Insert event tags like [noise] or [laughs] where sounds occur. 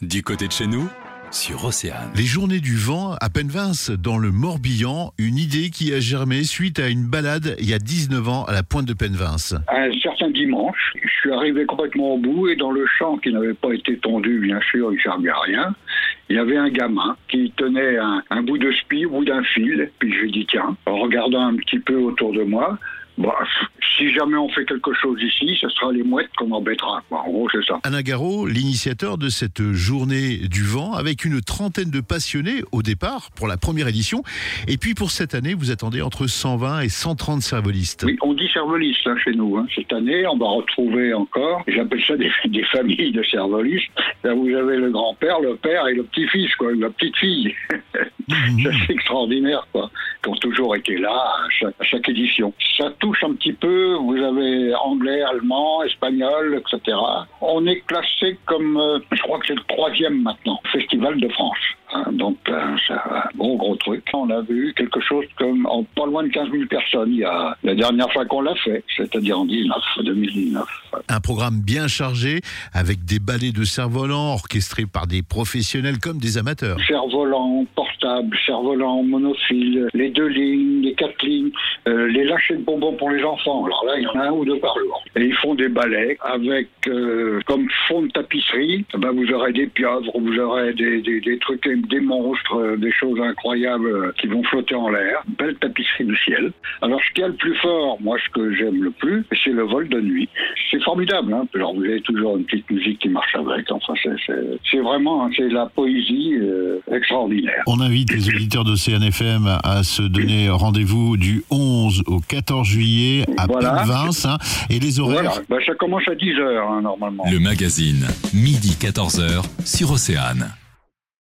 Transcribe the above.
Du côté de chez nous, sur Océane. Les journées du vent à Penvince, dans le Morbihan, une idée qui a germé suite à une balade il y a 19 ans à la pointe de Penvince. Un certain dimanche, je suis arrivé complètement au bout et dans le champ qui n'avait pas été tondu, bien sûr, il ne servait à rien. Il y avait un gamin qui tenait un, un bout de spi au bout d'un fil. Puis je lui ai dit, tiens, en regardant un petit peu autour de moi, bah, si jamais on fait quelque chose ici, ce sera les mouettes qu'on embêtera. quoi. En gros, c'est ça. Anna Garot, l'initiateur de cette journée du vent, avec une trentaine de passionnés au départ pour la première édition. Et puis pour cette année, vous attendez entre 120 et 130 cervolistes. Oui, on dit cervelistes hein, chez nous. hein. Cette année, on va retrouver encore, j'appelle ça des, [laughs] des familles de cervelistes. Là, vous avez le grand-père, le père et le petit-fils, quoi, la petite-fille. Ça, [laughs] c'est extraordinaire, quoi. Qui ont toujours été là à chaque, à chaque édition. Ça touche un petit peu, vous avez anglais, allemand, espagnol, etc. On est classé comme, euh, je crois que c'est le troisième maintenant, Festival de France. Hein, donc, euh, c'est un gros, gros truc. On a vu quelque chose comme en pas loin de 15 000 personnes il y a, la dernière fois qu'on l'a fait, c'est-à-dire en 19, 2019. Un programme bien chargé avec des ballets de cerfs-volants orchestrés par des professionnels comme des amateurs. Cerf-volant portable, cerf-volant monofile, les deux lignes, les quatre lignes, euh, les lâchers de bonbons pour les enfants. Alors là, il y en a un ou deux par jour. Et ils font des ballets avec euh, comme fond de tapisserie. Ben, vous aurez des pieuvres, vous aurez des, des, des trucs, des monstres, euh, des choses incroyables euh, qui vont flotter en l'air. Belle tapisserie du ciel. Alors ce qu'il y a le plus fort, moi ce que j'aime le plus, c'est le vol de nuit. C'est formidable. Hein Alors vous avez toujours une petite musique qui marche avec. Enfin, c'est- vraiment, hein, c'est la poésie euh, extraordinaire. On invite les auditeurs de CNFM à se donner rendez-vous du 11 au 14 juillet à Voilà. Penvince. hein. et les horaires Voilà. Ben, ça commence à 10 heures hein, normalement. Le magazine, midi 14h, sur Océane.